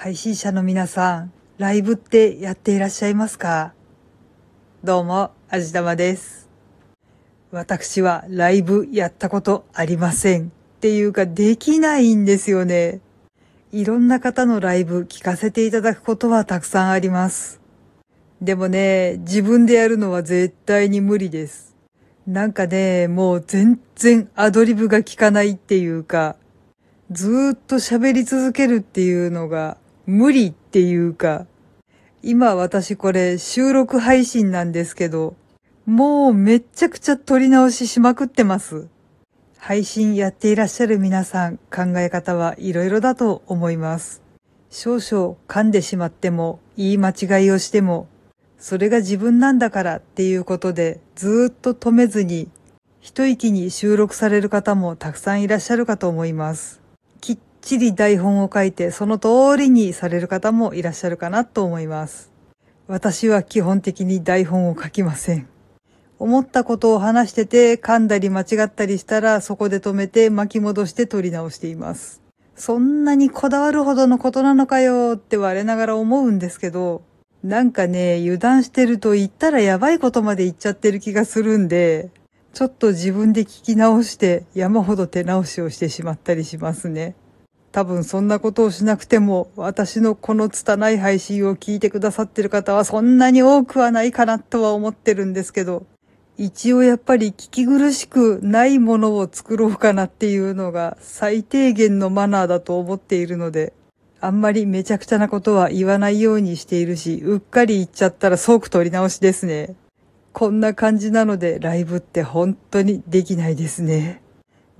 配信者の皆さん、ライブってやっていらっしゃいますか？どうも、あじたまです。私はライブやったことありません。っていうか、できないんですよね。いろんな方のライブ聞かせていただくことはたくさんあります。でもね、自分でやるのは絶対に無理です。なんかね、もう全然アドリブが効かないっていうか、ずーっと喋り続けるっていうのが無理っていうか、今私これ収録配信なんですけど、もうめっちゃくちゃ撮り直ししまくってます。配信やっていらっしゃる皆さん考え方はいろいろだと思います。少々噛んでしまっても言い間違いをしても、それが自分なんだからっていうことでずっと止めずに一息に収録される方もたくさんいらっしゃるかと思います。ちり台本を書いてその通りにされる方もいらっしゃるかなと思います。私は基本的に台本を書きません。思ったことを話してて噛んだり間違ったりしたらそこで止めて巻き戻して撮り直しています。そんなにこだわるほどのことなのかよって我ながら思うんですけど、なんかね、油断してると言ったらやばいことまで言っちゃってる気がするんで、ちょっと自分で聞き直して山ほど手直しをしてしまったりしますね。多分そんなことをしなくても私のこの拙い配信を聞いてくださってる方はそんなに多くはないかなとは思ってるんですけど、一応やっぱり聞き苦しくないものを作ろうかなっていうのが最低限のマナーだと思っているので、あんまりめちゃくちゃなことは言わないようにしているし、うっかり言っちゃったら即取り直しですね。こんな感じなのでライブって本当にできないですね。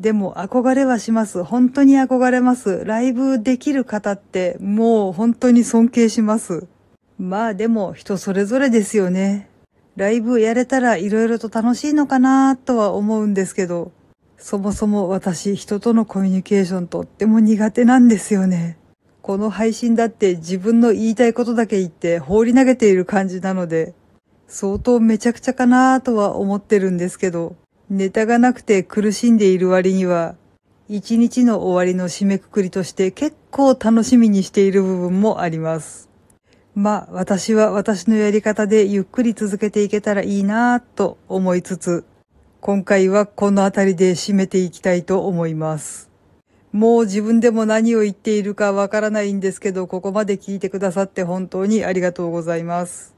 でも憧れはします。本当に憧れます。ライブできる方ってもう本当に尊敬します。まあでも人それぞれですよね。ライブやれたら色々と楽しいのかなとは思うんですけど、そもそも私人とのコミュニケーションとっても苦手なんですよね。この配信だって自分の言いたいことだけ言って放り投げている感じなので、相当めちゃくちゃかなとは思ってるんですけど、ネタがなくて苦しんでいる割には、一日の終わりの締めくくりとして結構楽しみにしている部分もあります。まあ私は私のやり方でゆっくり続けていけたらいいなぁと思いつつ、今回はこの辺りで締めていきたいと思います。もう自分でも何を言っているかわからないんですけど、ここまで聞いてくださって本当にありがとうございます。